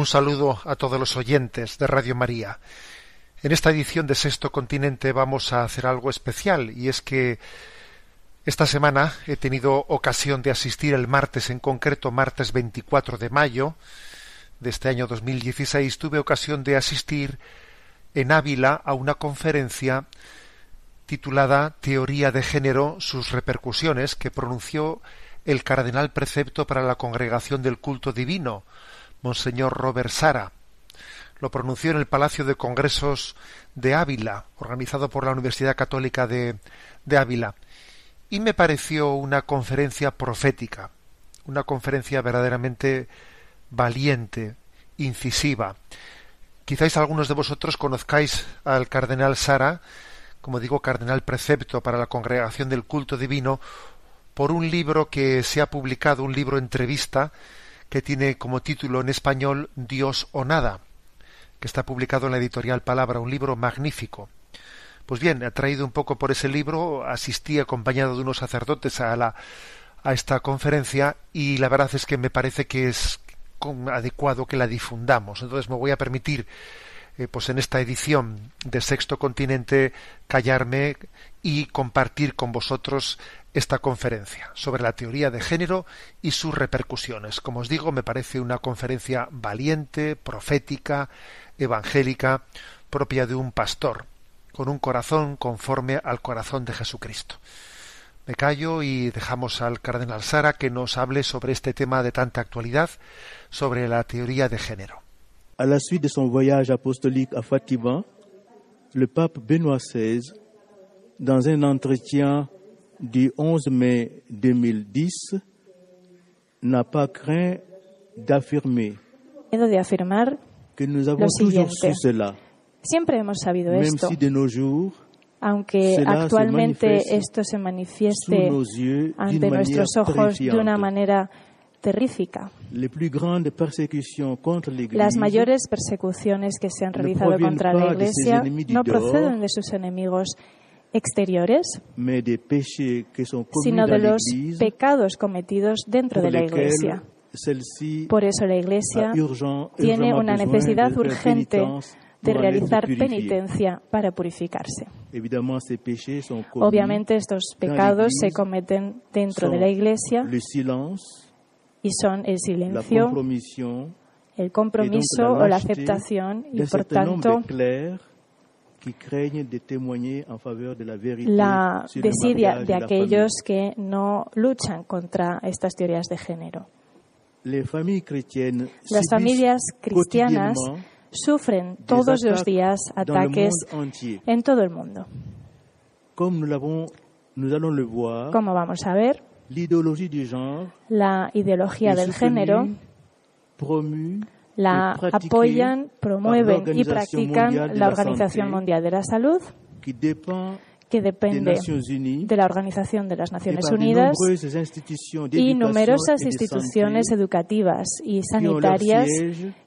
Un saludo a todos los oyentes de Radio María. En esta edición de Sexto Continente vamos a hacer algo especial y es que esta semana he tenido ocasión de asistir el martes, en concreto martes 24 de mayo de este año 2016, tuve ocasión de asistir en Ávila a una conferencia titulada Teoría de Género, sus repercusiones, que pronunció el cardenal precepto para la Congregación del Culto Divino, Monseñor Robert Sara. Lo pronunció en el Palacio de Congresos de Ávila, organizado por la Universidad Católica de, Ávila. Y me pareció una conferencia profética, una conferencia verdaderamente valiente, incisiva. Quizás algunos de vosotros conozcáis al cardenal Sara, como digo, cardenal precepto para la Congregación del Culto Divino, por un libro que se ha publicado, un libro entrevista, que tiene como título en español Dios o nada, que está publicado en la editorial Palabra, un libro magnífico. Pues bien, atraído un poco por ese libro, asistí acompañado de unos sacerdotes a la a esta conferencia y la verdad es que me parece que es adecuado que la difundamos. Entonces me voy a permitir eh, pues en esta edición de Sexto Continente callarme y compartir con vosotros esta conferencia sobre la teoría de género y sus repercusiones. Como os digo, me parece una conferencia valiente, profética, evangélica, propia de un pastor, con un corazón conforme al corazón de Jesucristo. Me callo y dejamos al cardenal Sara que nos hable sobre este tema de tanta actualidad, sobre la teoría de género. À la suite de son voyage apostolique à Fatima, le pape Benoît XVI, dans un entretien du 11 mai 2010, n'a pas craint d'affirmer de afirmar, que nous avons Lo toujours su cela, siempre hemos sabido même esto, si de nos jours, aunque cela se actualmente manifieste esto se manifieste yeux, ante nuestros ojos de una manera terrífica. Les plus grandes persécutions contre l'Église Las mayores persecuciones que se han realizado contra la Iglesia no proceden de sus enemigos exteriores, sino de los pecados cometidos dentro de la Iglesia. Por eso la Iglesia tiene una necesidad urgente de realizar penitencia para purificarse. Obviamente estos pecados se cometen dentro de la Iglesia y son el silencio, el compromiso o la aceptación y por tanto la desidia de aquellos que no luchan contra estas teorías de género. Las familias cristianas sufren todos los días ataques en todo el mundo. Como vamos a ver, la ideología del género la apoyan, promueven y practican la Organización Mundial de la Salud, que depende de la Organización de las Naciones Unidas y numerosas instituciones educativas y sanitarias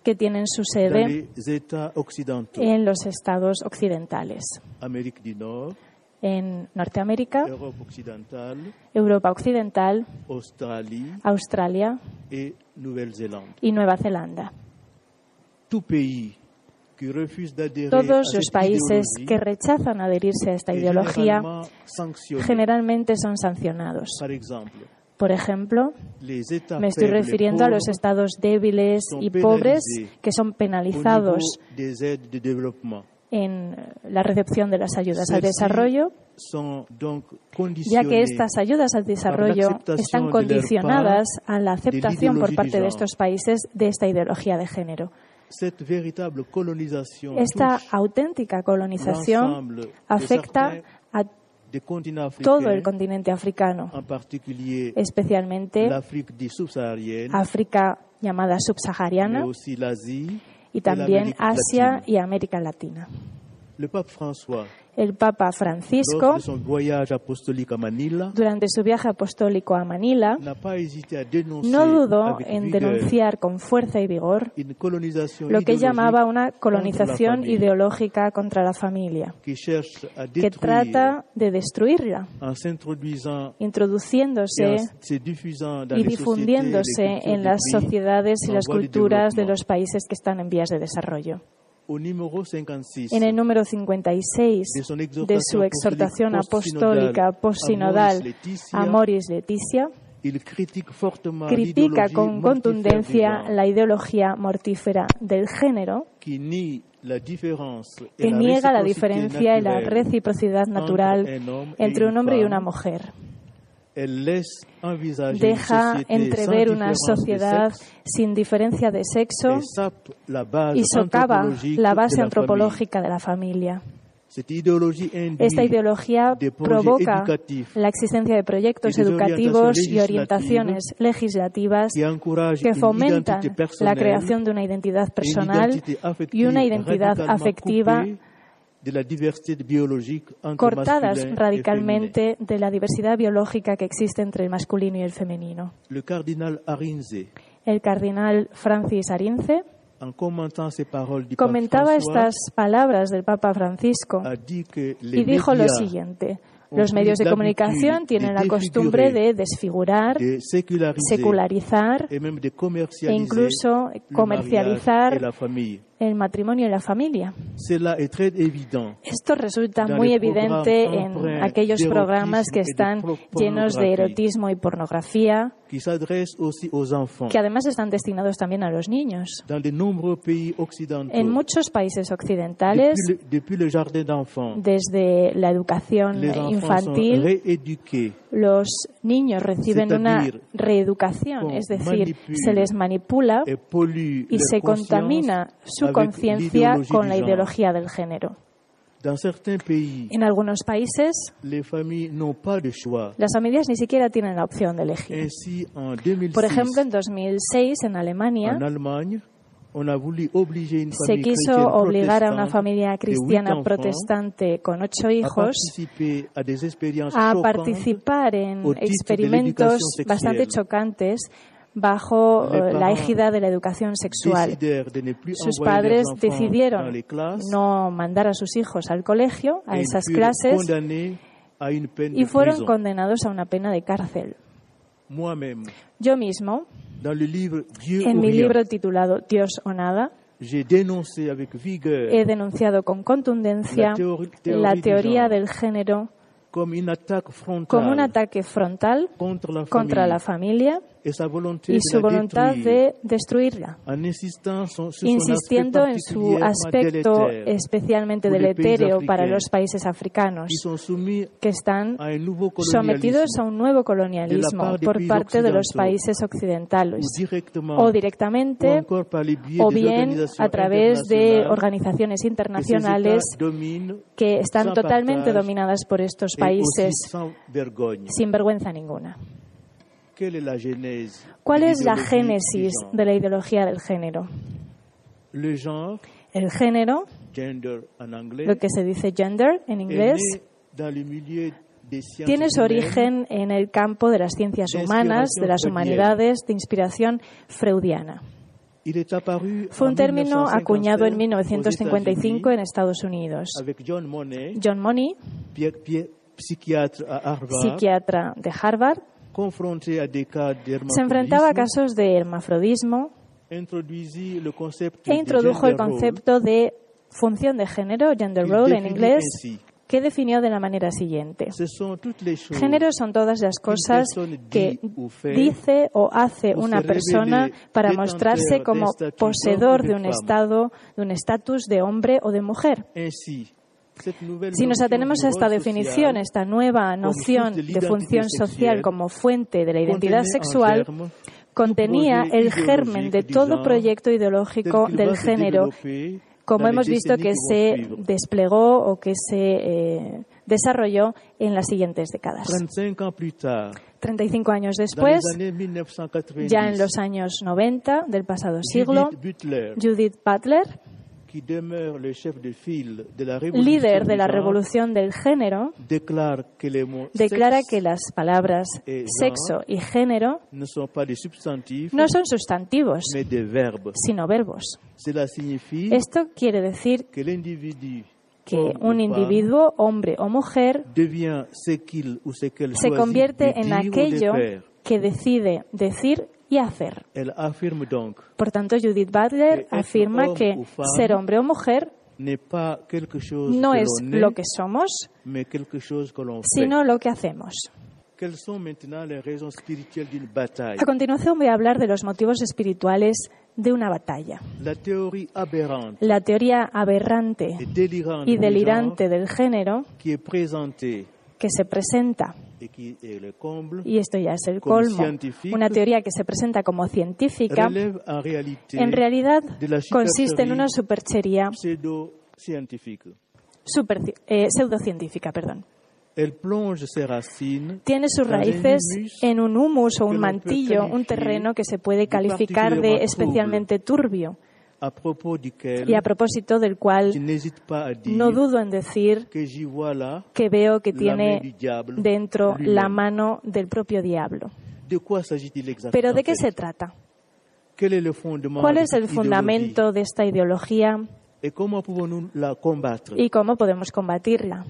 que tienen su sede en los estados occidentales, en Norteamérica, Europa Occidental, Australia y Nueva Zelanda. Tout pays qui refuse d'adhérer à Todos los países que rechazan adherirse a esta est ideología generalmente son sancionados. Por ejemplo, me estoy refiriendo a los estados débiles y pobres que son penalizados en la recepción de las ayudas al desarrollo, ya que estas ayudas al desarrollo están condicionadas a la aceptación por parte de estos países de esta ideología de género. Esta auténtica colonización afecta a todo el continente africano, especialmente África llamada subsahariana y también Asia y América Latina. El Papa Francisco, durante su viaje apostólico a Manila, no dudó en denunciar con fuerza y vigor lo que llamaba una colonización ideológica contra la familia, que trata de destruirla, introduciéndose y difundiéndose en las sociedades y las culturas de los países que están en vías de desarrollo. Au numéro 56 En el número 56 de su exhortación apostólica postsinodal. Amoris Leticia, critica con contundencia la ideología mortífera del género que niega la diferencia y la reciprocidad natural entre un hombre y una mujer. Deja entrever una sociedad sin diferencia de sexo y socava la base antropológica de la familia. Esta ideología provoca la existencia de proyectos educativos y orientaciones legislativas que fomentan la creación de una identidad personal y una identidad afectiva de la diversité biologique entre cortadas radicalmente de la diversidad biológica que existe entre el masculino y el femenino. Le cardinal Arinze, El cardenal Francis Arinze comentaba estas palabras del Papa Francisco y dijo lo siguiente. Los medios de comunicación tienen la costumbre de desfigurar, de secularizar e incluso comercializar el matrimonio y la familia. Esto resulta muy evidente en aquellos programas que están llenos de erotismo y pornografía, que además están destinados también a los niños. En muchos países occidentales, desde la educación infantil, los niños reciben una reeducación, es decir, se les manipula y se contamina su conciencia con la ideología del género. En algunos países, las familias ni siquiera tienen la opción de elegir. Ainsi, en 2006, Por ejemplo, en 2006, en Alemania, se quiso obligar a una familia cristiana protestante con ocho hijos a participar en experimentos bastante chocantes bajo eh, la égida de la educación sexual. Sus padres decidieron no mandar a sus hijos al colegio, a esas clases, y fueron condenados a una pena de cárcel. Yo mismo, en mi libro titulado Dios o nada, he denunciado con contundencia la teoría del género como un ataque frontal contra la familia y su voluntad de destruirla, insistiendo en su aspecto especialmente deletéreo para los países africanos, que están sometidos a un nuevo colonialismo por parte de los países occidentales o directamente o bien a través de organizaciones internacionales que están totalmente dominadas por estos países sin vergüenza ninguna. ¿Cuál es la génesis de la ideología del género? El género, lo que se dice gender en inglés, tiene su origen en el campo de las ciencias humanas, de las humanidades, de inspiración freudiana. Fue un término acuñado en 1955 1955 en Estados Unidos. John Money, psiquiatra de Harvard, se enfrentaba a casos de hermafrodismo e introdujo el concepto de función de género, gender role en inglés, que definió de la manera siguiente. Género son todas las cosas que dice o hace una persona para mostrarse como poseedor de un estado, de un estatus de hombre o de mujer. Si nos atenemos a esta definición, esta nueva noción de función social como fuente de la identidad sexual, contenía el germen de todo proyecto ideológico del género, como hemos visto que se desplegó o que se eh, desarrolló en las siguientes décadas. 35 ans plus tard, 35 años después, les années 1990, ya en los años 90 del pasado siglo, Judith Butler, líder de la revolución del género, declara que las palabras sexo y género no son sustantivos, sino verbos. Esto quiere decir que un individuo, hombre o mujer, se convierte en aquello que decide decir y affirme donc Por tanto, Judith Butler afirma que ser hombre o mujer pas chose no que es lo que somos, mais chose que sino lo que hacemos. A continuación voy a hablar de los motivos espirituales de una batalla. La théorie aberrante. La teoría aberrante y delirante del género que se presenta, y esto ya es el colmo, una teoría que se presenta como científica, en realidad consiste en una superchería super, eh, pseudocientífica. Perdón. Tiene sus raíces en un humus o un mantillo, un terreno que se puede de calificar de especialmente turbio y a propósito del cual no dudo en decir que veo que tiene dentro la mano del propio diablo. Pero ¿de qué se trata? ¿Cuál es el fundamento de esta ideología y cómo podemos combatirla?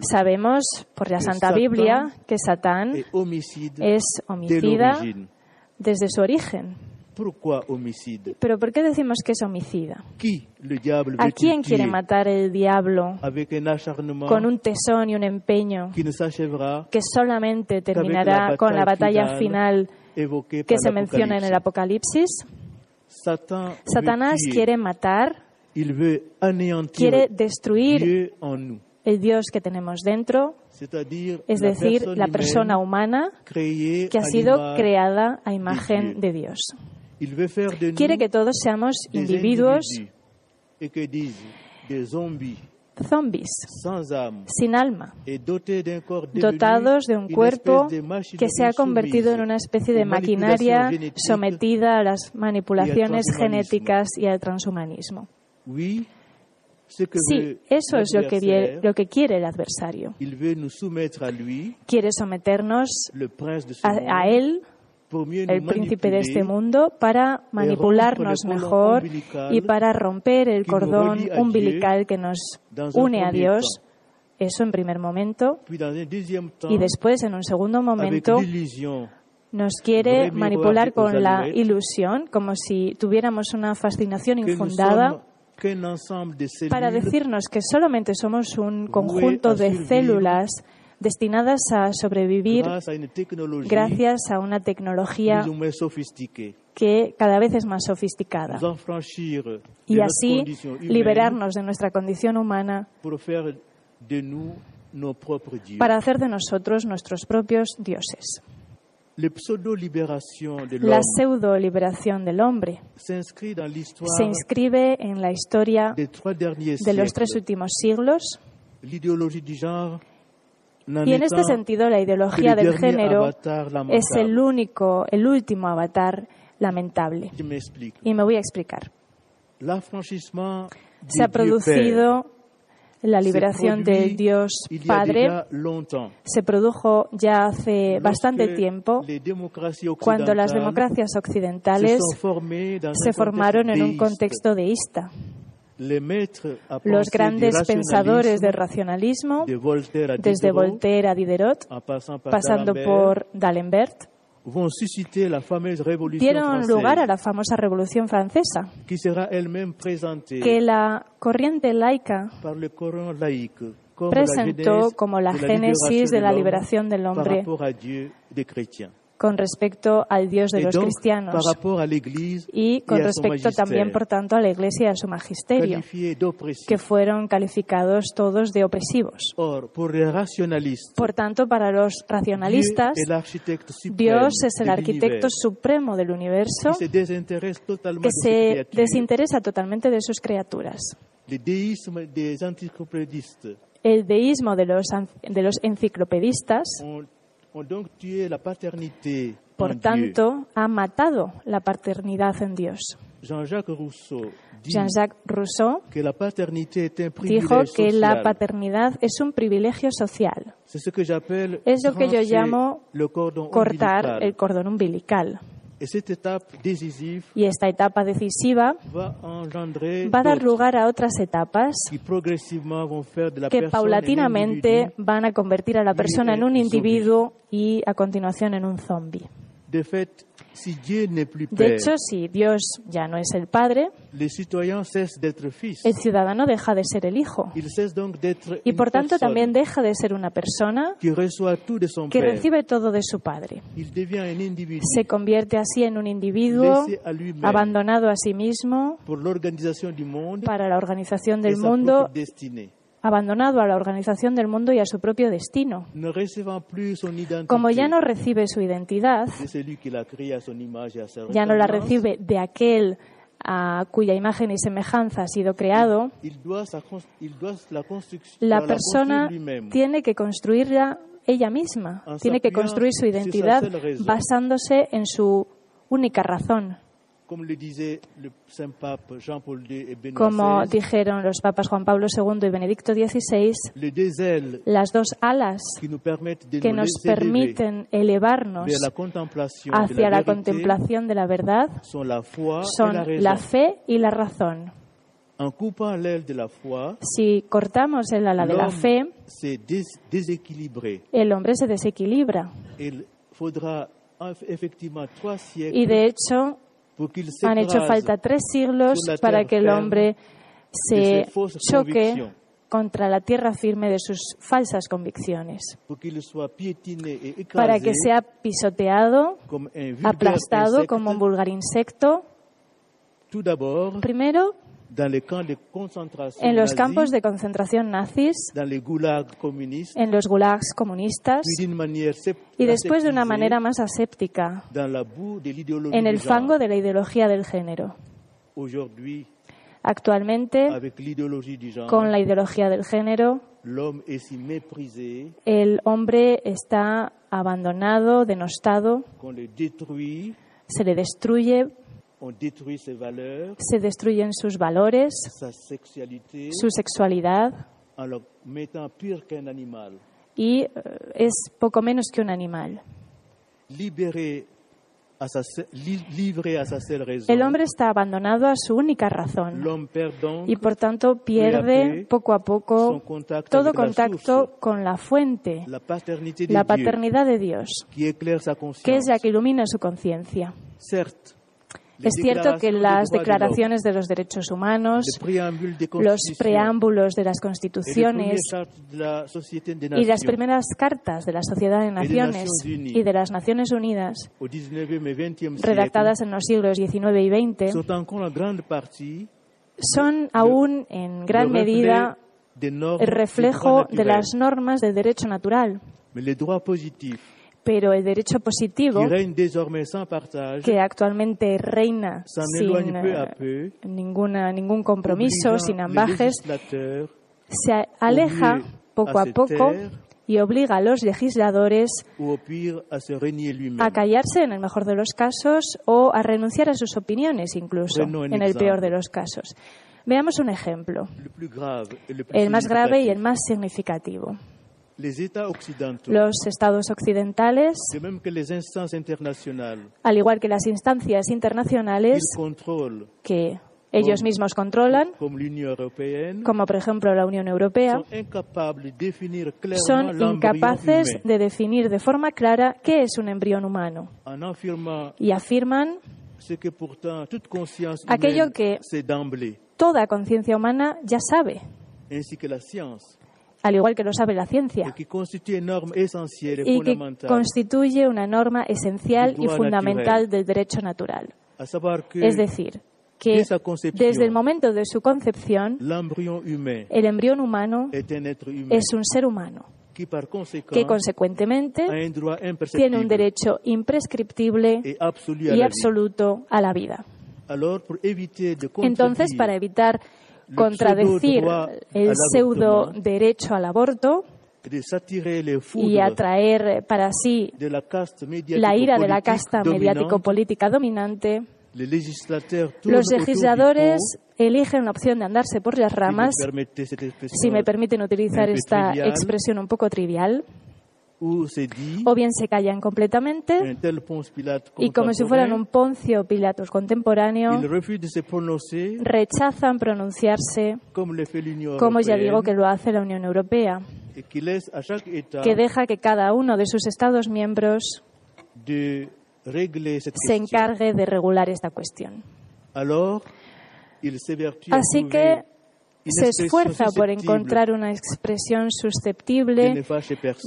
Sabemos por la Santa Biblia que Satán es homicida desde su origen. Pourquoi homicide ¿Pero por qué decimos que es homicida? Qui le diable ¿A quién quiere matar el diablo avec un acharnement con un tesón y un empeño qui ne s'achèvera que solamente terminará la con la batalla final que se menciona en el. Apocalipsis? Satan Satanás quiere matar, Il veut anéantir quiere destruir Dieu en nous, el Dios que tenemos dentro, es decir, la persona humana que ha sido creada a imagen de Dios. Quiere que todos seamos individuos zombies sin alma, dotados de un cuerpo que se ha convertido en una especie de maquinaria sometida a las manipulaciones genéticas y al transhumanismo. Sí, eso es lo que, lo que quiere el adversario. Quiere someternos a, a él, el príncipe de este mundo, para manipularnos mejor y para romper el cordón umbilical que nos une a Dios. Eso en primer momento. Y después, en un segundo momento, nos quiere manipular con la ilusión, como si tuviéramos una fascinación infundada, para decirnos que solamente somos un conjunto de células destinadas a sobrevivir gracias a una tecnología que cada vez es más sofisticada. Y así liberarnos de nuestra condición humana para hacer de nosotros nuestros propios dioses. La pseudo-liberación del hombre se inscribe en la historia de los tres últimos siglos y en est este sentido la ideología del género es el único, el último avatar lamentable. Y me voy a explicar. Se ha producido la liberación del Dios Padre, se produjo ya hace bastante tiempo, cuando las democracias occidentales se formaron en un contexto deísta. Los grandes pensadores del racionalismo, desde Voltaire a Diderot, pasando por D'Alembert, dieron lugar a la famosa Revolución Francesa, que la corriente laica presentó como la génesis de la liberación del hombre con respecto al Dios de Et los donc, cristianos par y con respecto también, por tanto, a la Iglesia y a su magisterio, que fueron calificados todos de opresivos. Or, Por tanto, para los racionalistas, Dios es el arquitecto supremo del universo que se desinteresa totalmente de sus criaturas. El deísmo de los, an- de los enciclopedistas, por tanto, ha matado la paternidad en Dios. Jean-Jacques Rousseau Jean-Jacques Rousseau dijo que la paternidad es un privilegio social. Es lo que yo llamo cortar el cordón umbilical. Y esta etapa decisiva va a dar lugar a otras etapas que paulatinamente van a convertir a la persona en un individuo y a continuación en un zombie. De hecho, si Dios ya no es el padre, el ciudadano deja de ser el hijo. Y por tanto también deja de ser una persona que recibe todo de su padre. Se convierte así en un individuo abandonado a sí mismo para la organización del mundo. Abandonado a la organización del mundo y a su propio destino. Como ya no recibe su identidad, ya no la recibe de aquel a cuya imagen y semejanza ha sido creado, la persona tiene que construirla ella misma, En tiene que construir su identidad basándose en su única razón. Como dijeron los papas Juan Pablo II y Benedicto XVI, las dos alas que nos permiten elevarnos hacia la, contemplación de la verdad son la fe y la razón. Si cortamos el ala de la fe, el hombre se desequilibra. Y de hecho, han hecho falta tres siglos para que el hombre se choque contra la tierra firme de sus falsas convicciones, et para que sea pisoteado, vulgaire aplastado como un vulgar insecto, primero en los campos de concentración nazis, en los gulags comunistas y después de una manera más aséptica en el fango de la ideología del género. Actualmente, con la ideología del género, el hombre está abandonado, denostado, se le destruye, on détruit ses valeurs, se destruyen sus valores, sa sexualité, su sexualidad en le mettant pire qu'un animal. y eh, es poco menos que un animal. Libéré sa, li- sa El hombre está abandonado a su única razón y por tanto pierde poco a poco todo la contacto con la fuente, la de paternidad de Dios, que es la que ilumina su conciencia. Certes, Es cierto que las declaraciones de los derechos humanos, los preámbulos de las constituciones y las primeras cartas de la Sociedad de Naciones y de las Naciones Unidas, au 19e et 20e siècle redactadas en los siglos XIX y XX, son aún en gran medida el reflejo de las normas del derecho natural. Pero el derecho positivo, qui règne désormais sans partage, que actualmente reina sin éloigne peu à eh, peu, ninguna, ningún compromiso, sin ambajes, se aleja poco a poco y obliga a los legisladores a callarse en el mejor de los casos o a renunciar a sus opiniones incluso en el peor de los casos. Veamos un ejemplo, el más grave y el más significativo. Los estados occidentales, al igual que las instancias internacionales que ellos mismos controlan, como por ejemplo la Unión Europea, son incapaces de definir de forma clara qué es un embrión humano. Y afirman Aquello que- toda conciencia humana ya sabe, al igual que lo sabe la ciencia, y que constituye una norma esencial y fundamental del derecho natural. Es decir, que desde el momento de su concepción, el embrión humano es un ser humano que consecuentemente tiene un derecho imprescriptible y absoluto a la vida. Entonces, para evitar contradecir el pseudo derecho al aborto y atraer para sí la ira de la casta mediático-política dominante, los legisladores eligen la opción de andarse por las ramas, si me permiten utilizar esta expresión un poco trivial, o bien se callan completamente y como si fueran un Poncio Pilatos contemporáneo, rechazan pronunciarse, como ya digo que lo hace la Unión Europea, que deja que cada uno de sus Estados miembros se encargue de regular esta cuestión. Así que se esfuerza por encontrar una expresión susceptible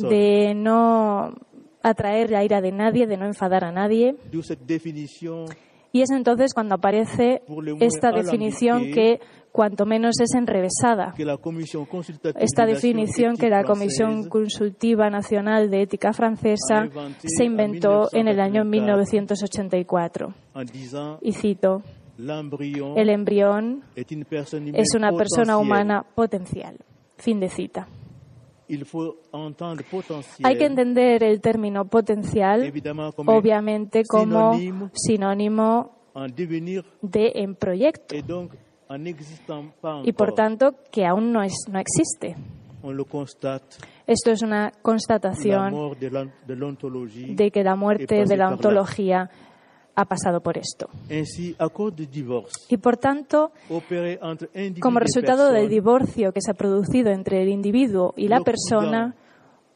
de no atraer la ira de nadie, de no enfadar a nadie. Y es entonces cuando aparece esta definición que cuanto menos es enrevesada. Esta de definición que la Comisión Consultiva Nacional de Ética Francesa se inventó en el año 1984. 1984. en disant Y cito, el embrión es una persona humana potencial. Fin de cita. Hay que entender el término potencial, obviamente, como sinónimo de en proyecto y por tanto que aún no, es, no existe. Esto es una constatación de que la muerte de la ontología ha pasado por esto. Y por tanto, como resultado del divorcio que se ha producido entre el individuo y la persona,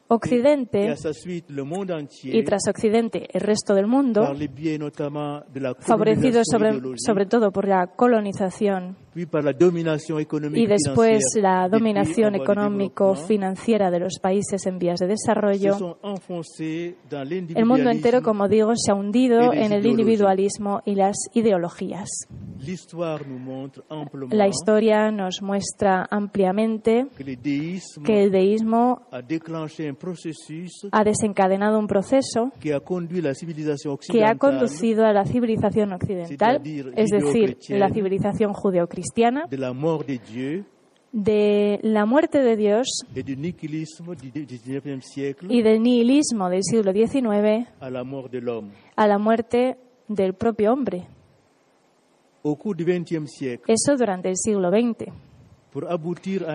Occidente y tras Occidente el resto del mundo, favorecido sobre, sobre todo por la colonización y después la dominación económico-financiera de los países en vías de desarrollo, el mundo entero, como digo, se ha hundido en el individualismo y las ideologías. La historia nos muestra ampliamente que el deísmo ha desencadenado un proceso que ha conducido a la civilización occidental, es decir, la civilización judeocristiana, de la mort de Dieu de la muerte de Dios y del nihilismo del siglo XIX la a la muerte del propio hombre. Eso durante el siglo XX.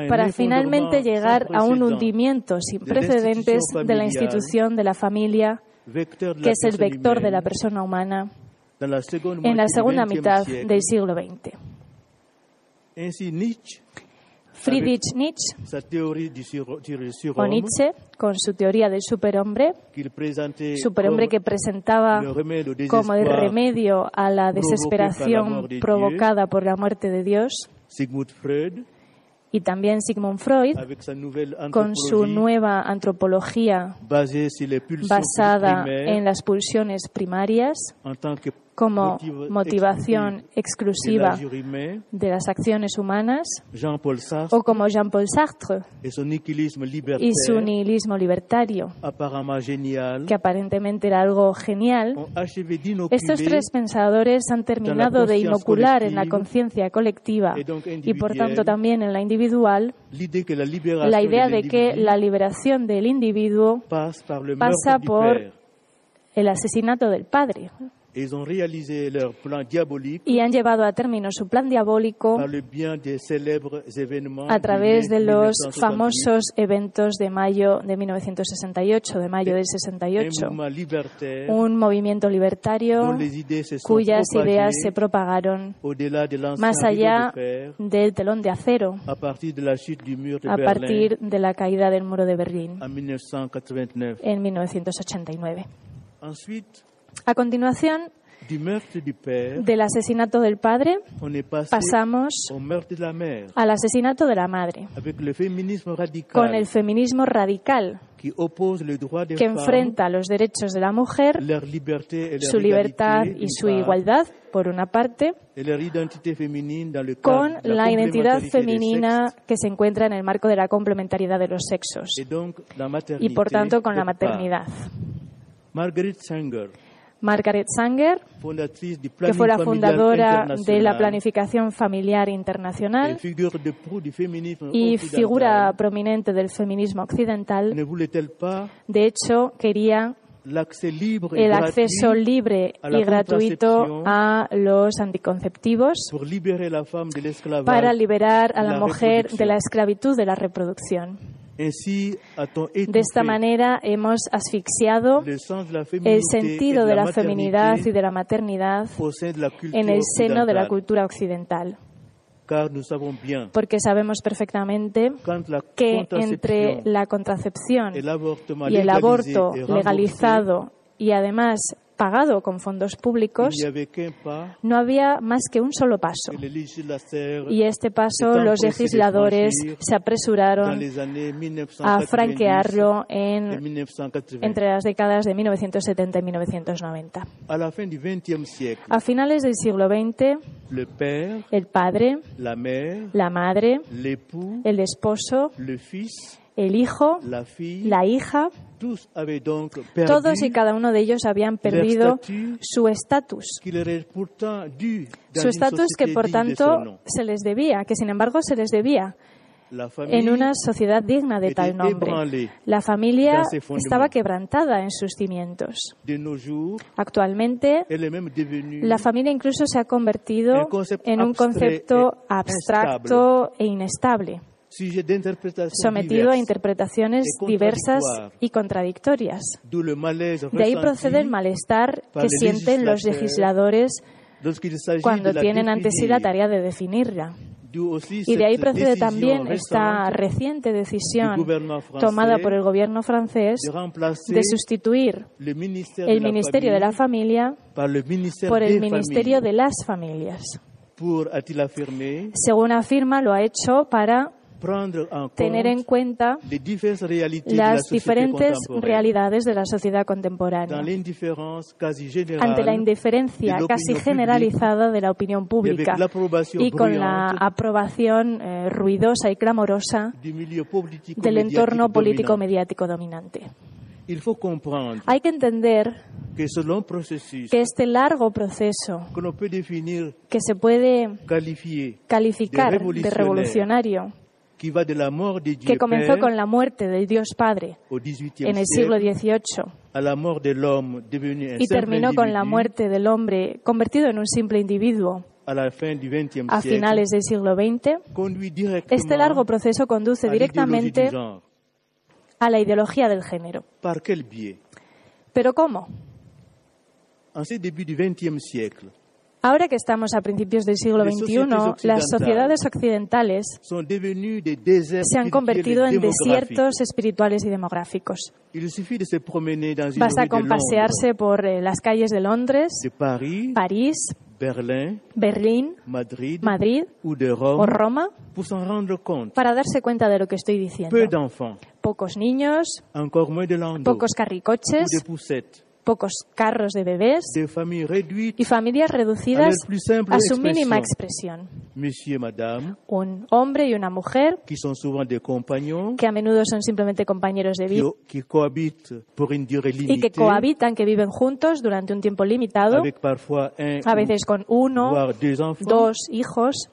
Para finalmente llegar a un hundimiento sin precedentes de la institución de la familia, que es el vector de la persona humana, en la segunda mitad del siglo XX. Ainsi, Nietzsche, Friedrich Nietzsche sa théorie du, sur, du o surhomme, Nietzsche, con su teoría del superhombre, superhombre que presentaba como el remedio a la desesperación de provocada por la muerte de Dios, Sigmund Freud, y también Sigmund Freud, con su nueva antropología basada en las pulsiones primarias como motivación exclusiva de las acciones humanas, o como Jean-Paul Sartre y su nihilismo libertario, que aparentemente era algo genial, Estos tres pensadores han terminado de inocular en la conciencia colectiva y por tanto también en la individual. La idea de que la liberación del individuo pasa por el asesinato del padre. Y han llevado a término su plan diabólico a través de los famosos eventos de mayo de 1968, de mayo del 68, un movimiento libertario cuyas ideas se propagaron más allá del telón de acero a partir de la caída del muro de Berlín en 1989. A continuación, del asesinato del padre pasamos al asesinato de la madre, con el feminismo radical que enfrenta los derechos de la mujer, su libertad y su igualdad, por una parte, con la identidad femenina que se encuentra en el marco de la complementariedad de los sexos. Y, por tanto, con la maternidad. Margaret Sanger Margaret Sanger, que fue la fundadora de la Planificación Familiar Internacional y figura prominente del feminismo occidental, de hecho quería el acceso libre y gratuito a los anticonceptivos para liberar a la mujer de la esclavitud de la reproducción. De esta manera hemos asfixiado el sentido de la feminidad y de la maternidad en el seno de la cultura occidental. Porque sabemos perfectamente que entre la contracepción y el aborto legalizado y además pagado con fondos públicos, no había más que un solo paso. Y este paso los legisladores se apresuraron a franquearlo en, entre las décadas de 1970 y 1990. A finales del siglo XX, el padre, la madre, el esposo, el hijo, la hija, todos y cada uno de ellos habían perdido su estatus. Su estatus que por tanto se les debía, que sin embargo se les debía en una sociedad digna de tal nombre. La familia estaba quebrantada en sus cimientos. Actualmente, la familia incluso se ha convertido en un concepto abstracto e inestable sometido a interpretaciones diversas y contradictorias. De ahí procede el malestar que sienten los legisladores cuando tienen ante sí la tarea de definirla. Y de ahí procede también esta reciente decisión tomada por el gobierno francés de sustituir el Ministerio de la Familia por el Ministerio de las Familias. Según afirma, lo ha hecho para tener en cuenta las diferentes realidades de la sociedad contemporánea. Ante la indiferencia casi generalizada de la opinión pública y con la aprobación eh, ruidosa y clamorosa del entorno político mediático dominante. Hay que entender que este largo proceso que se puede calificar de revolucionario que comenzó con la muerte del Dios Padre en el siglo XVIII y terminó con la muerte del hombre convertido en un simple individuo a finales del siglo XX, este largo proceso conduce directamente a la ideología del género. ¿Pero cómo? Ahora que estamos a principios del siglo XXI, las sociedades occidentales se han convertido en desiertos espirituales y demográficos. Basta con pasearse por eh, las calles de Londres, París, Berlín, Madrid, o Roma para darse cuenta de lo que estoy diciendo. Pocos niños, pocos carricoches, pocos carros de bebés y familias reducidas a su mínima expresión. Un hombre y una mujer que a menudo son simplemente compañeros de vida y que cohabitan, que viven juntos durante un tiempo limitado, a veces con uno, dos hijos,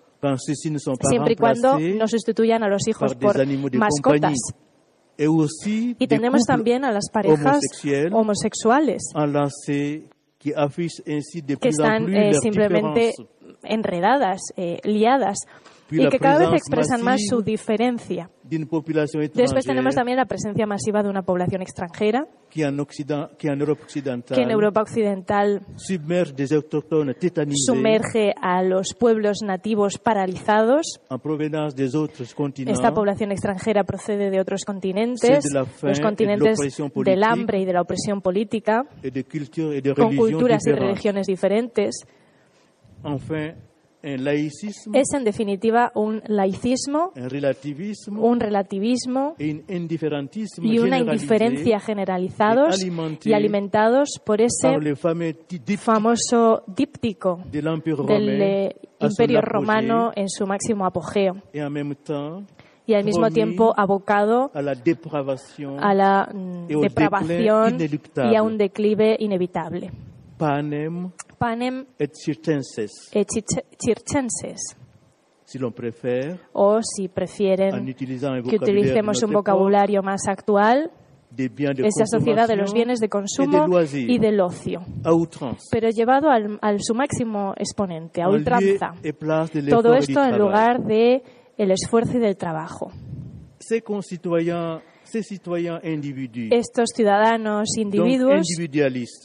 siempre y cuando no sustituyan a los hijos por mascotas. Y tenemos también a las parejas homosexuales que están eh, simplemente enredadas, eh, liadas y que cada vez expresan más su diferencia. Después tenemos también la presencia masiva de una población extranjera que en Europa Occidental sumerge a los pueblos nativos paralizados. Esta población extranjera procede de otros continentes, los continentes del hambre y de la opresión política, con culturas y religiones diferentes. Es en definitiva un laicismo, un relativismo y una indiferencia generalizados y alimentados por ese famoso díptico del eh, Imperio Romano en su máximo apogeo. y al mismo tiempo abocado a la depravación y a un declive inevitable. Panem et circenses. Et circenses. Si l'on préfère, o si prefieren que utilicemos un vocabulario más actual, esa sociedad de los bienes de consumo y del ocio, pero llevado al, al, su máximo exponente, a ultranza. Todo esto en lugar de el esfuerzo y del trabajo. Concitoyens estos ciudadanos individuos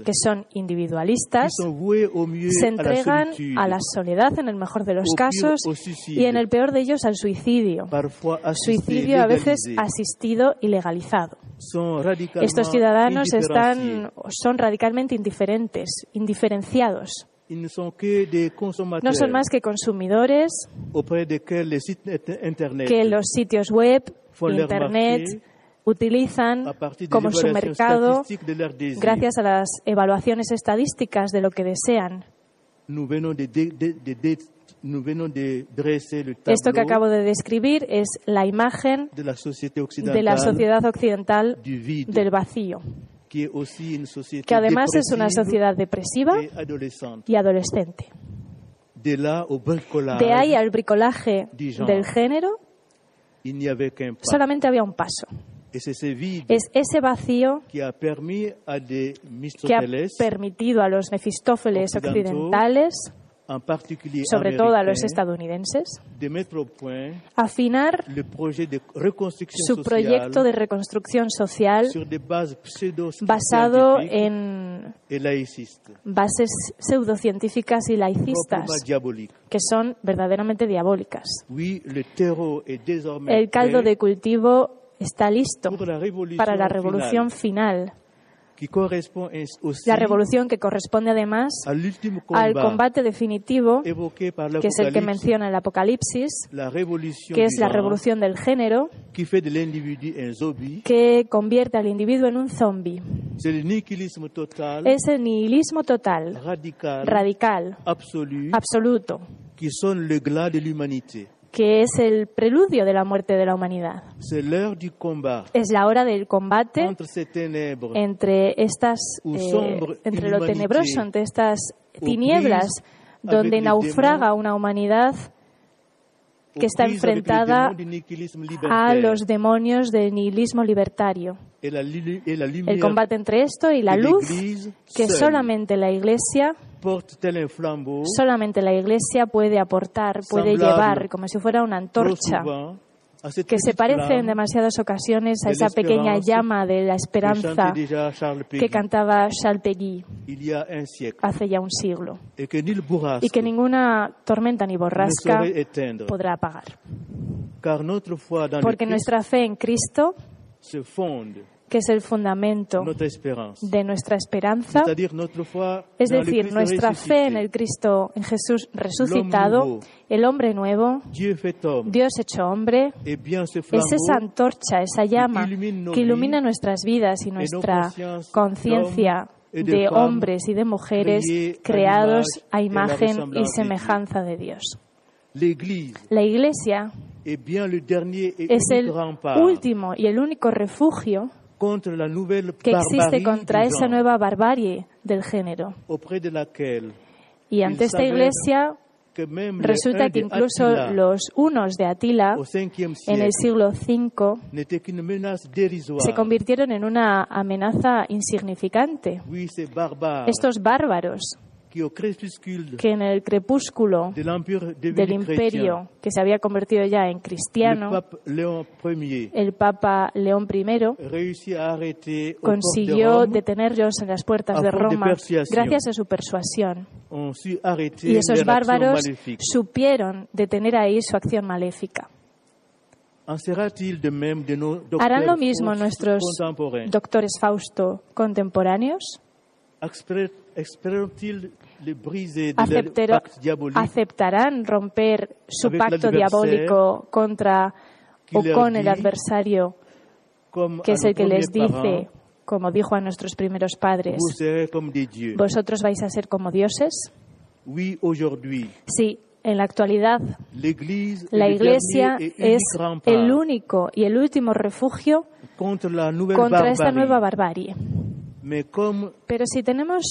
que son individualistas se entregan a la soledad en el mejor de los casos y en el peor de ellos al suicidio. Suicidio a veces asistido y legalizado. Estos ciudadanos están, son radicalmente indiferentes, indiferenciados. No son más que consumidores que los sitios web, Internet, utilizan como su mercado gracias a las evaluaciones estadísticas de lo que desean. Esto que acabo de describir es la imagen de la sociedad occidental del vacío, que además es una sociedad depresiva y adolescente. De ahí al bricolaje del género, solamente había un paso. Es ese vacío que ha permitido a los Mefistófeles occidentales, sobre todo a los estadounidenses, afinar su proyecto de reconstrucción social basado en bases pseudocientíficas y laicistas que son verdaderamente diabólicas. El caldo de cultivo está listo para la revolución final. La revolución que corresponde además al combate definitivo, que es el que menciona el Apocalipsis, que es la revolución del género, que convierte al individuo en un zombie. Es el nihilismo total, radical, absoluto, que es el preludio de la muerte de la humanidad. Es la hora del combate entre estas, eh, entre lo tenebroso, entre estas tinieblas, donde naufraga una humanidad que está enfrentada a los demonios del nihilismo libertario. El combate entre esto y la luz que solamente la Iglesia solamente la Iglesia puede aportar, puede llevar como si fuera una antorcha que se parece en demasiadas ocasiones a esa pequeña llama de la esperanza que cantaba Charles Péguy hace ya un siglo. Y que ninguna tormenta ni borrasca podrá apagar. Porque nuestra fe en Cristo que es el fundamento de nuestra esperanza, es decir, nuestra fe en el Cristo, en Jesús resucitado, el hombre nuevo, Dios hecho hombre, es esa antorcha, esa llama que ilumina nuestras vidas y nuestra conciencia de hombres y de mujeres creados a imagen y semejanza de Dios. La Iglesia es el último y el único refugio que existe contra esa nueva barbarie del género. Y ante esta iglesia Resulta que incluso los unos de Atila en el siglo V se convirtieron en una amenaza insignificante. Estos bárbaros que en el crepúsculo del imperio que se había convertido ya en cristiano, el Papa León I consiguió detenerlos en las puertas de Roma gracias a su persuasión. Y esos bárbaros supieron detener ahí su acción maléfica. ¿Harán lo mismo nuestros doctores Fausto contemporáneos? ¿Aceptarán romper su pacto diabólico contra o con el adversario que es el que les dice, como dijo a nuestros primeros padres, vosotros vais a ser como dioses? Sí, en la actualidad la Iglesia es el único y el último refugio contra esta nueva barbarie. Pero si tenemos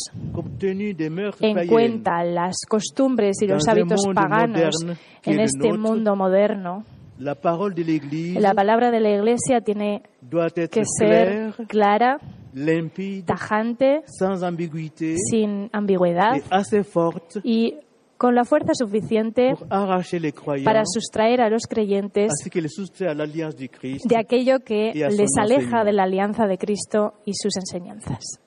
en cuenta las costumbres y los hábitos paganos en este mundo moderno, la palabra de la Iglesia tiene que ser clara, tajante, sin ambigüedad y con la fuerza suficiente para sustraer a los creyentes de aquello que les aleja de la alianza de Cristo y sus enseñanzas.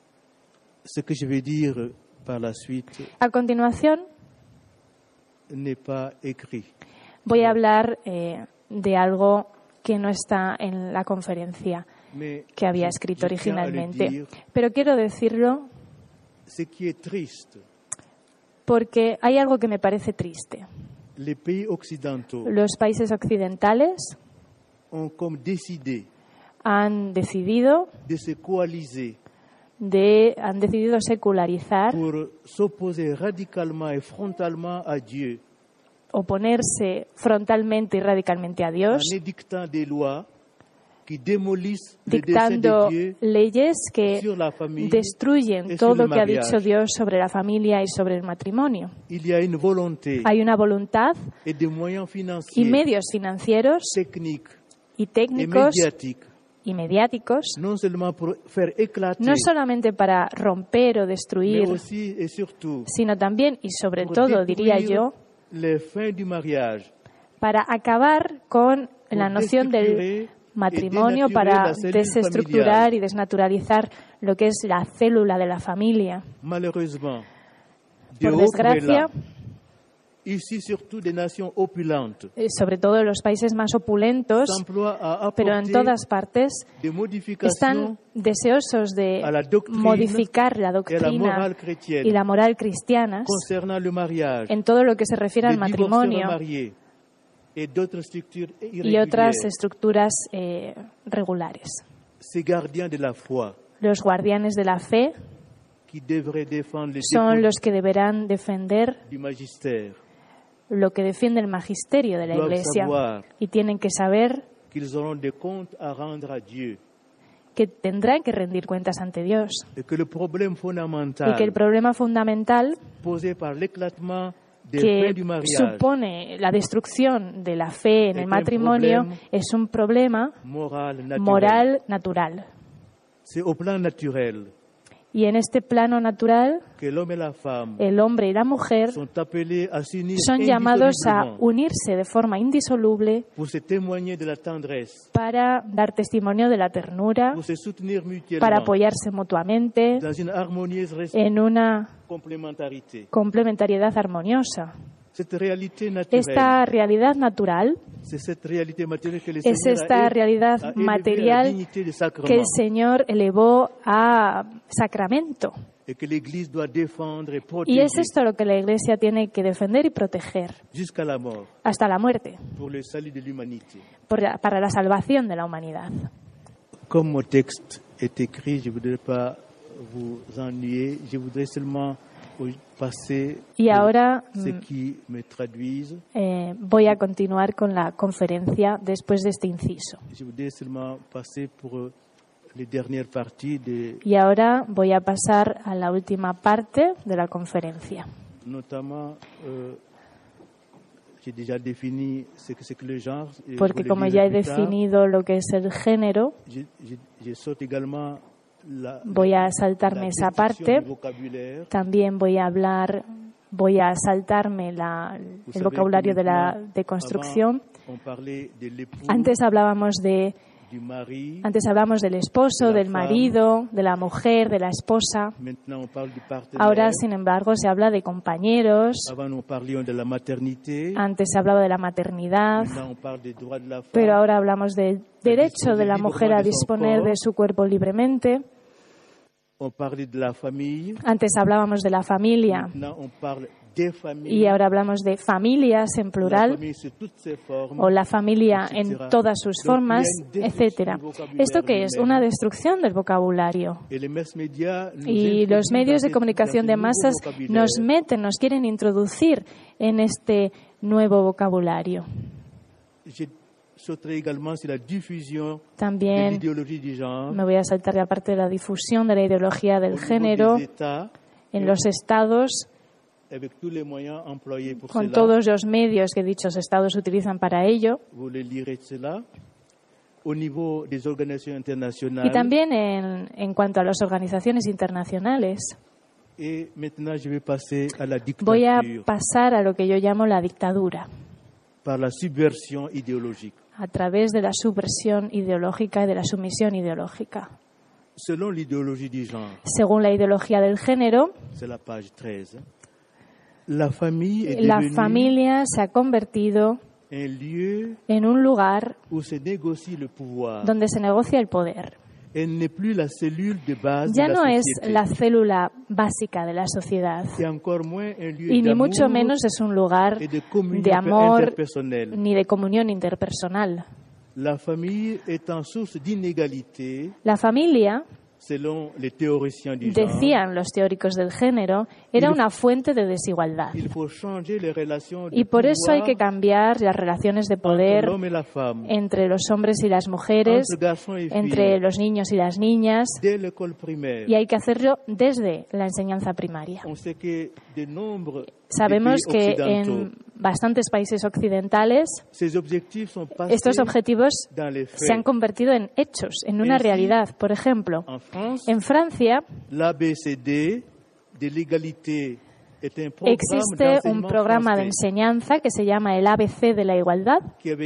A continuación, voy a hablar eh, de algo que no está en la conferencia que había escrito originalmente. Pero quiero decirlo porque hay algo que me parece triste. Los países occidentales han decidido de, han decidido secularizar oponerse frontalmente y radicalmente a Dios dictando leyes que destruyen todo lo que ha dicho Dios sobre la familia y sobre el matrimonio. Hay una voluntad y medios financieros y técnicos y mediáticos, no solamente para romper o destruir, sino también y sobre todo, diría yo, para acabar con la noción del matrimonio para desestructurar y desnaturalizar lo que es la célula de la familia. Por desgracia, eh, sobre todo en los países más opulentos, pero en todas partes, están deseosos de modificar la doctrina y la moral cristianas en todo lo que se refiere al matrimonio y otras estructuras eh, regulares. Los guardianes de la fe son los que deberán defender lo que defiende el magisterio de la Iglesia. y tienen que saber que tendrán que rendir cuentas ante Dios. Y que el problema fundamental que supone la destrucción de la fe en el matrimonio es un problema moral natural. Y en este plano natural, el hombre y la mujer son llamados a unirse de forma indisoluble para dar testimonio de la ternura, para apoyarse mutuamente en una complementariedad armoniosa. Esta realidad natural es esta realidad material que el Señor elevó a sacramento. Y es esto lo que la Iglesia tiene que defender y proteger hasta la muerte para la salvación de la humanidad. Como texte est écrit, je voudrais pas vous ennuyer, je voudrais seulement y ahora mm, eh, voy a continuar con la conferencia después de este inciso. Y ahora voy a pasar a la última parte de la conferencia. Euh, porque como ya he definido lo que es el género, voy a saltarme esa parte. También voy a hablar, voy a saltarme el vocabulario de la deconstrucción. Antes hablábamos de antes hablamos del esposo, del marido, de la mujer, de la esposa. Ahora, sin embargo, se habla de compañeros. Antes se hablaba de la maternidad. Pero ahora hablamos del derecho de la mujer a disponer de su cuerpo libremente. Antes hablábamos de la familia. Y ahora hablamos de familias en plural o la familia en todas sus formas, etcétera. ¿Esto qué es? Una destrucción del vocabulario. Y los medios de comunicación de masas nos meten, nos quieren introducir en este nuevo vocabulario. También me voy a saltar la parte de la difusión de la ideología del género en los estados con todos los medios que dichos estados utilizan para ello. Y también en, en cuanto a las organizaciones internacionales. Voy a pasar a lo que yo llamo la dictadura. A través de la subversión ideológica y de la sumisión ideológica. Según la ideología del género, la, familia se ha convertido en un lugar donde se negocia el poder. Ya no es la célula básica de la sociedad. Y ni mucho menos es un lugar de amor ni de comunión interpersonal. La familia decían los teóricos del género, era una fuente de desigualdad. Y por eso hay que cambiar las relaciones de poder entre los hombres y las mujeres, entre los niños y las niñas, y hay que hacerlo desde la enseñanza primaria. Sabemos que en bastantes países occidentales estos objetivos se han convertido en hechos, en una realidad. Por ejemplo, en Francia existe un programa de enseñanza que se llama el ABC de la igualdad, que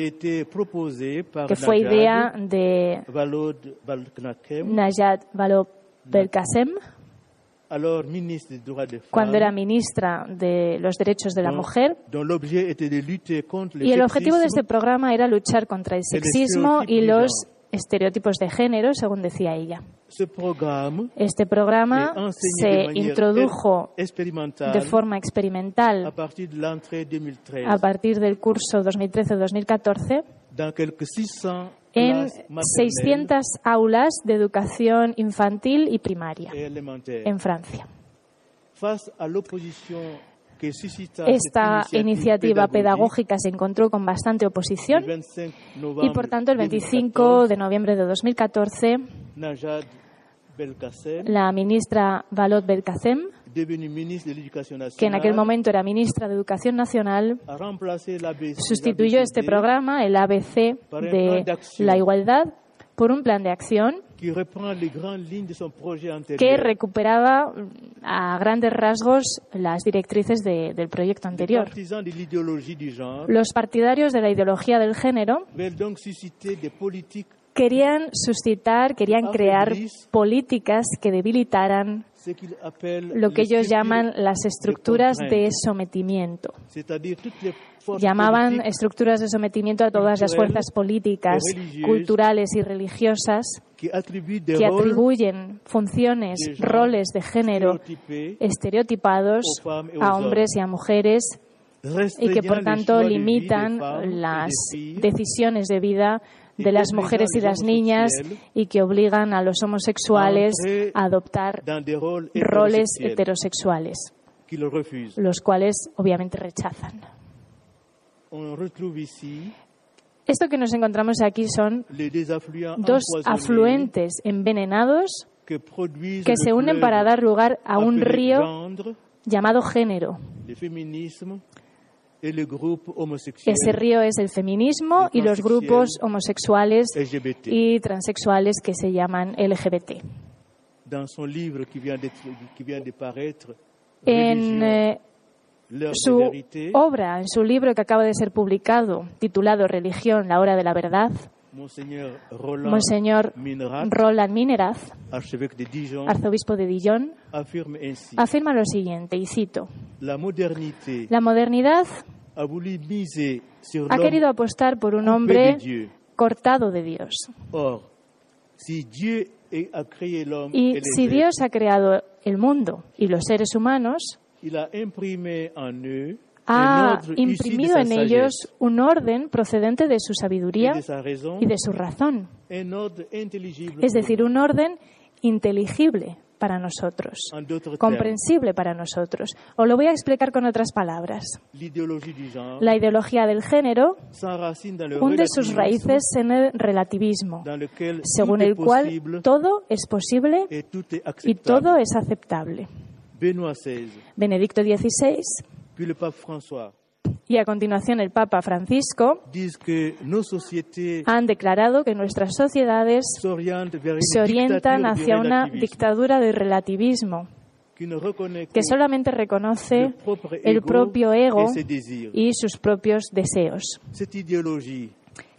fue idea de Najat Vallaud-Belkacem cuando era ministra de los Derechos de la Mujer. Y el objetivo de este programa era luchar contra el sexismo y los estereotipos de género, según decía ella. Este programa se introdujo de forma experimental a partir del curso 2013-2014 en 600 aulas de educación infantil y primaria en Francia. Esta iniciativa pedagógica se encontró con bastante oposición y, por tanto, el 25 de noviembre de 2014, la ministra Valot Belkacem que en aquel momento era ministra de Educación Nacional, sustituyó este programa, el ABC de la igualdad, por un plan de acción que recuperaba a grandes rasgos las directrices del proyecto anterior. Los partidarios de la ideología del género querían suscitar, querían crear políticas que debilitaran lo que ellos llaman las estructuras de sometimiento. Llamaban estructuras de sometimiento a todas las fuerzas políticas, culturales y religiosas que atribuyen funciones, roles de género estereotipados a hombres y a mujeres y que por tanto limitan las decisiones de vida de las mujeres y las niñas y que obligan a los homosexuales a adoptar roles heterosexuales, los cuales obviamente rechazan. Esto que nos encontramos aquí son dos afluentes envenenados que se unen para dar lugar a un río llamado género Ese río es el feminismo y los grupos homosexuales y transexuales que se llaman LGBT. En eh, su obra, en su libro que acaba de ser publicado, titulado Religión, la hora de la verdad, Monseñor Roland Mineraz, arzobispo de Dijon, afirma lo siguiente, y cito, La modernidad ha querido apostar por un hombre cortado de Dios. Y si Dios ha creado el mundo y los seres humanos, ha imprimido en ellos un orden procedente de su sabiduría y de su razón. Es decir, un orden inteligible para nosotros, comprensible para nosotros. O lo voy a explicar con otras palabras. La ideología del género hunde sus raíces en el relativismo, según el cual todo es posible y todo es aceptable. Benedicto XVI y a continuación el Papa Francisco han declarado que nuestras sociedades se orientan hacia una dictadura del relativismo que solamente reconoce el propio ego y sus propios deseos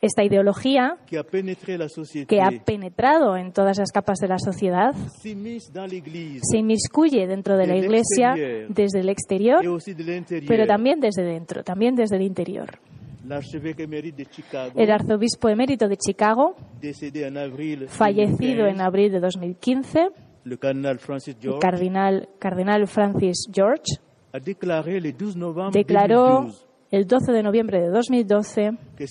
esta ideología que ha penetrado en todas las capas de la sociedad se inmiscuye dentro de la Iglesia desde el exterior, pero también desde dentro, también desde el interior. El arzobispo emérito de Chicago, fallecido en abril de 2015, el cardenal, cardenal Francis George, declaró el 12 de noviembre de 2012 que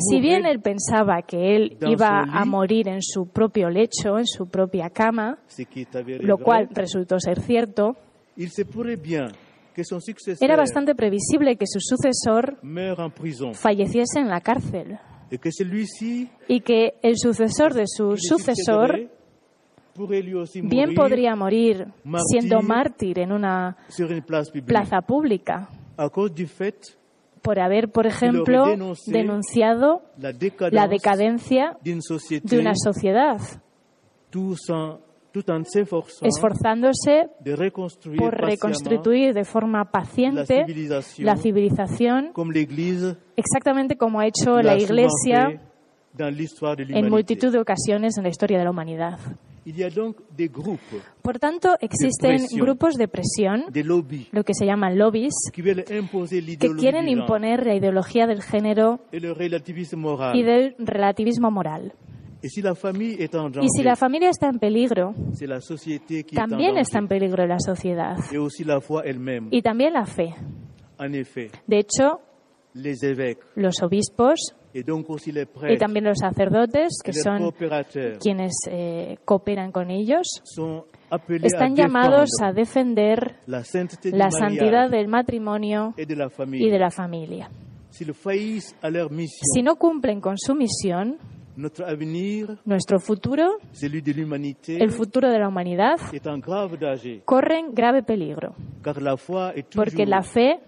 si bien él pensaba que él iba a morir en su propio lecho, en su propia cama, lo cual resultó ser cierto, era bastante previsible que su sucesor falleciese en la cárcel. Y que el sucesor de su sucesor bien podría morir siendo mártir en una plaza pública por haber, por ejemplo, denunciado la decadencia de una sociedad, esforzándose por reconstruir de forma paciente la civilización, exactamente como ha hecho la Iglesia en multitud de ocasiones en la historia de la humanidad. Por tanto, existen grupos de presión, lo que se llaman lobbies, que quieren imponer la ideología del género y del relativismo moral. Y si la familia está en peligro, también está en peligro la sociedad. Y también la fe. De hecho, los obispos y también los sacerdotes, que son quienes eh, cooperan con ellos, están llamados a defender la santidad del matrimonio y de la familia. Si no cumplen con su misión, nuestro futuro, el futuro de la humanidad, corren grave peligro, porque la fe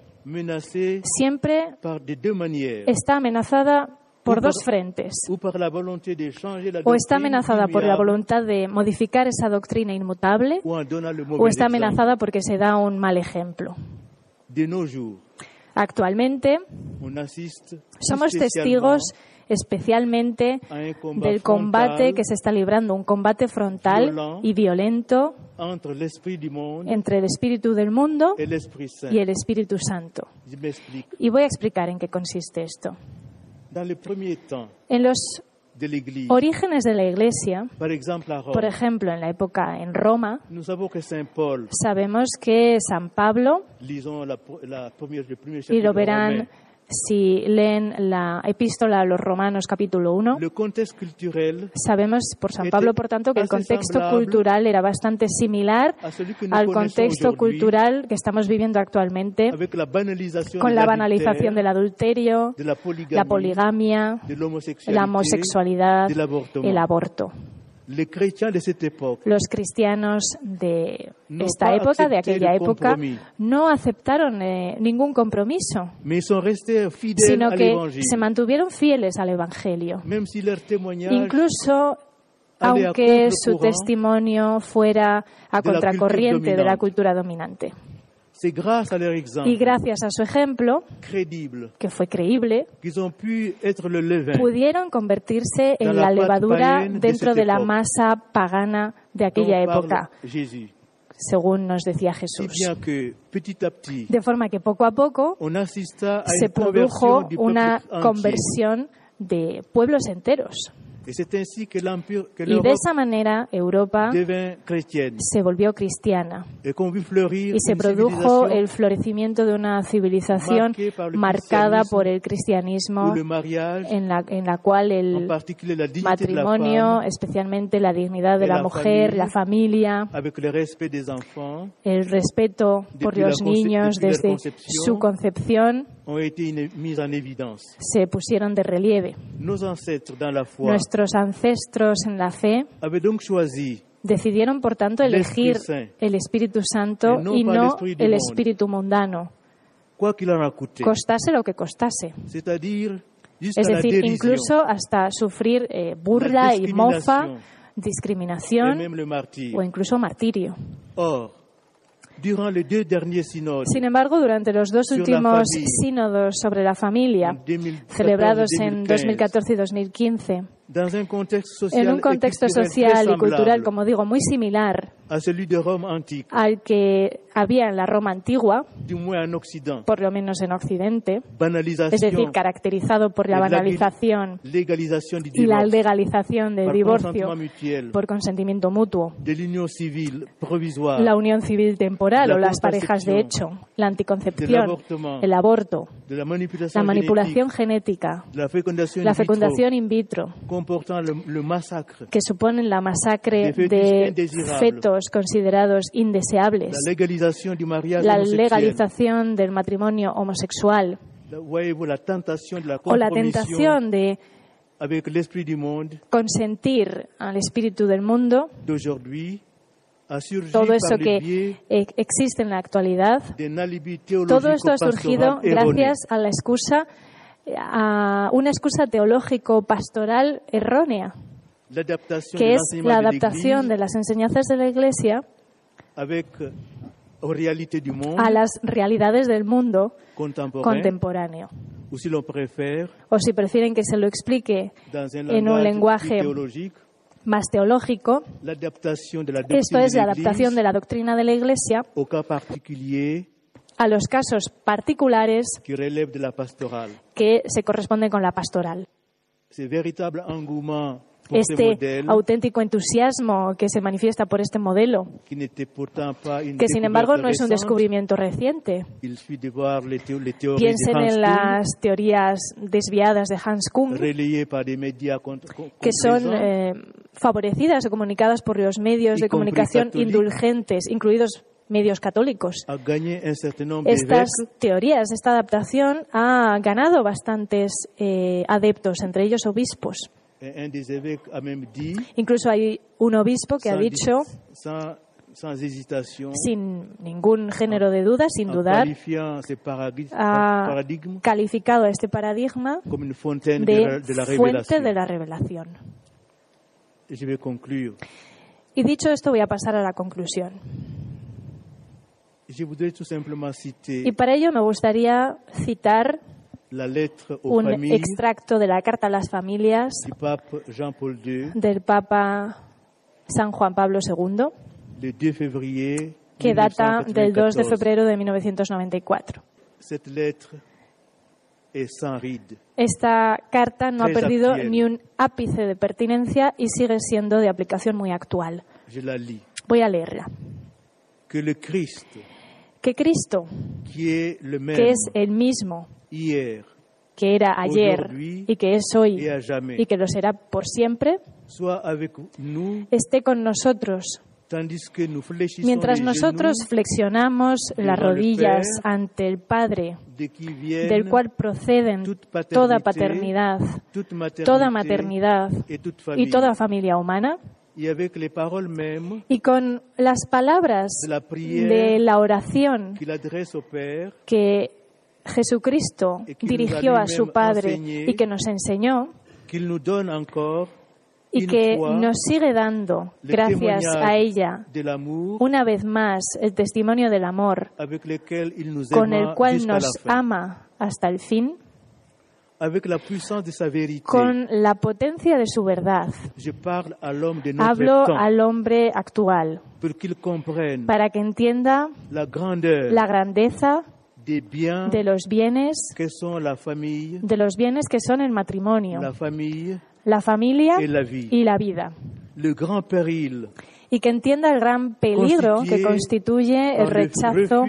siempre está amenazada por dos frentes. O está amenazada por la voluntad de modificar esa doctrina inmutable, o está amenazada porque se da un mal ejemplo. Actualmente somos testigos especialmente del combate que se está librando, un combate frontal y violento entre el espíritu del mundo y el Espíritu Santo. Y voy a explicar en qué consiste esto. En los orígenes de la Iglesia, por ejemplo, en la época en Roma, sabemos que San Pablo, y lo verán si leen la epístola a los Romanos capítulo 1, sabemos por San Pablo, por tanto, que el contexto cultural era bastante similar al contexto cultural que estamos viviendo actualmente, con la banalización del adulterio, la poligamia, la homosexualidad, el aborto. Los cristianos de esta época, de aquella época, no aceptaron eh, ningún compromiso, sino que se mantuvieron fieles al Evangelio. Incluso aunque su testimonio fuera a contracorriente de la cultura dominante. Y gracias a su ejemplo, que fue creíble, pudieron convertirse en la levadura dentro de la masa pagana de aquella época, según nos decía Jesús. De forma que poco a poco se produjo una conversión de pueblos enteros. Y de esa manera Europa se volvió cristiana. Y se produjo el florecimiento de una civilización marcada por el cristianismo en la, en la cual el matrimonio, especialmente la dignidad de la mujer, la familia, el respeto por los niños desde su concepción, se pusieron de relieve. Nuestros ancestros en la fe decidieron, por tanto, elegir el Espíritu Santo y no el Espíritu mundano, costase lo que costase. Es decir, incluso hasta sufrir eh, burla y mofa, discriminación o incluso martirio. Sin embargo, durante los dos últimos sínodos sobre la familia, celebrados en 2014 y 2015, en un contexto social y cultural, como digo, muy similar al que había en la Roma antigua, por lo menos en Occidente, es decir, caracterizado por la banalización y la legalización del divorcio por consentimiento mutuo, la unión civil temporal o las parejas de hecho, la anticoncepción, el aborto, la manipulación genética, la fecundación in vitro, que suponen la masacre de fetos considerados indeseables, la legalización del matrimonio homosexual. O la tentación de consentir al espíritu del mundo. Todo eso que existe en la actualidad, todo esto ha surgido gracias a la excusa a una excusa teológico-pastoral errónea, que es la adaptación de las enseñanzas de la Iglesia a las realidades del mundo contemporáneo. O si prefieren que se lo explique en un lenguaje más teológico, esto es la adaptación de la doctrina de la Iglesia a los casos particulares que se corresponden con la pastoral. Este auténtico entusiasmo que se manifiesta por este modelo, que sin embargo no es un descubrimiento reciente. Piensen en las teorías desviadas de Hans Kuhn, que son eh, favorecidas o comunicadas por los medios de comunicación indulgentes, incluidos medios católicos. Estas teorías, esta adaptación ha ganado bastantes eh, adeptos, entre ellos obispos. Incluso hay un obispo que ha dicho, sin ningún género de duda, sin dudar, ha calificado a este paradigma de fuente de la revelación. Y dicho esto, voy a pasar a la conclusión. Y para ello me gustaría citar un extracto de la Carta a las Familias del Papa San Juan Pablo II, que data del 2 de febrero de 1994. Esta carta no ha perdido ni un ápice de pertinencia y sigue siendo de aplicación muy actual. Voy a leerla. Que Cristo, que es el mismo que era ayer y que es hoy y que lo será por siempre, esté con nosotros. Mientras nosotros flexionamos las rodillas ante el Padre, del cual proceden toda paternidad, toda maternidad y toda familia humana, y con las palabras de la oración que Jesucristo dirigió a su Padre y que nos enseñó y que nos sigue dando, gracias a ella, una vez más el testimonio del amor con el cual nos ama hasta el fin con la potencia de su verdad. Hablo al hombre actual para que entienda la grandeza de los bienes de los bienes que son el matrimonio, la familia y la vida. y que entienda el gran peligro que constituye el rechazo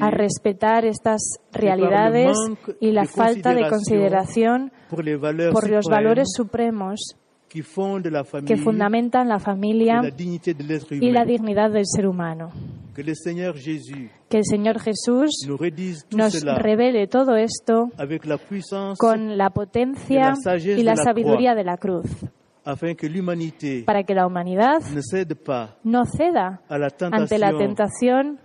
a respetar estas realidades y la falta de consideración por los valores supremos que fundamentan la familia y la dignidad del ser humano. Que el Señor Jesús nos revele todo esto con la potencia y la sabiduría de la cruz para que la humanidad no ceda ante la tentación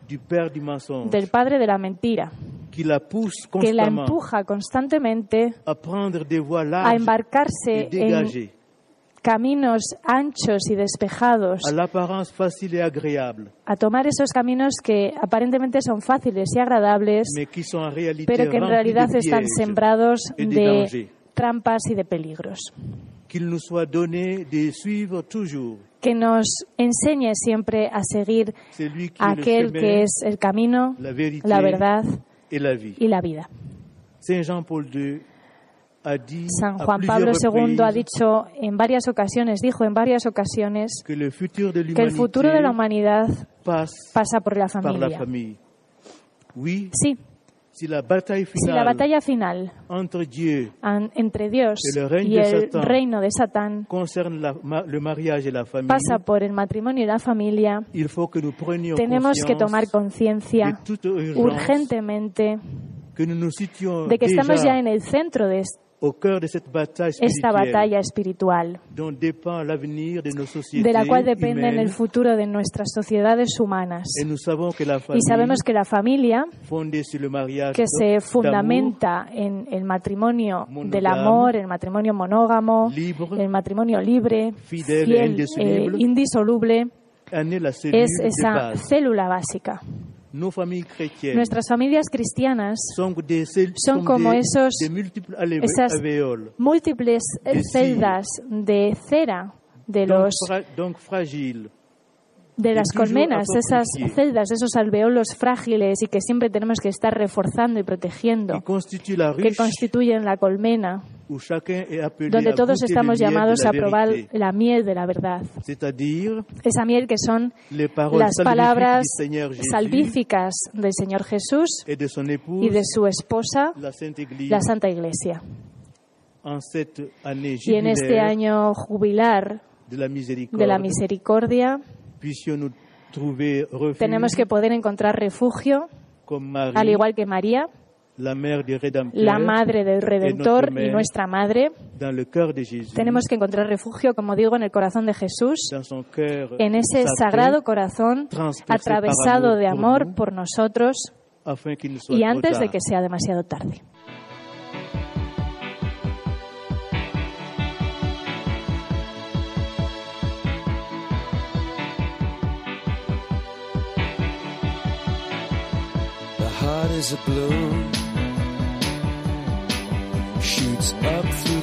del padre de la mentira, que la empuja constantemente a embarcarse en caminos anchos y despejados, a tomar esos caminos que aparentemente son fáciles y agradables, pero que en realidad están sembrados de trampas y de peligros. Que nos enseñe siempre a seguir aquel que es el camino, la, verdad y la vida. San Juan Pablo II ha dicho en varias ocasiones, dijo en varias ocasiones, que el futuro de la humanidad pasa por la familia. Sí, si la batalla final, entre Dios y el reino de Satán pasa por el matrimonio y la familia, tenemos que tomar conciencia urgentemente de que estamos ya en el centro de, esta batalla espiritual, de la cual depende el futuro de nuestras sociedades humanas. Y sabemos que la familia, que se fundamenta en el matrimonio del amor, el matrimonio monógamo, el matrimonio libre, fiel, eh, indisoluble, es esa célula básica. Nuestras familias cristianas son como esos, esas múltiples celdas de cera de los de las colmenas, esas celdas, esos alveolos frágiles y que siempre tenemos que estar reforzando y protegiendo, que constituyen la colmena, donde todos estamos llamados a probar la miel de la verdad. Esa miel que son las palabras salvíficas del Señor Jesús y de su esposa, la Santa Iglesia. Y en este año jubilar de la misericordia, tenemos que poder encontrar refugio, al igual que María, la, madre del Redentor y nuestra madre. Tenemos que encontrar refugio, como digo, en el corazón de Jesús, en ese sagrado corazón atravesado de amor por nosotros y antes de que sea demasiado tarde. is a balloon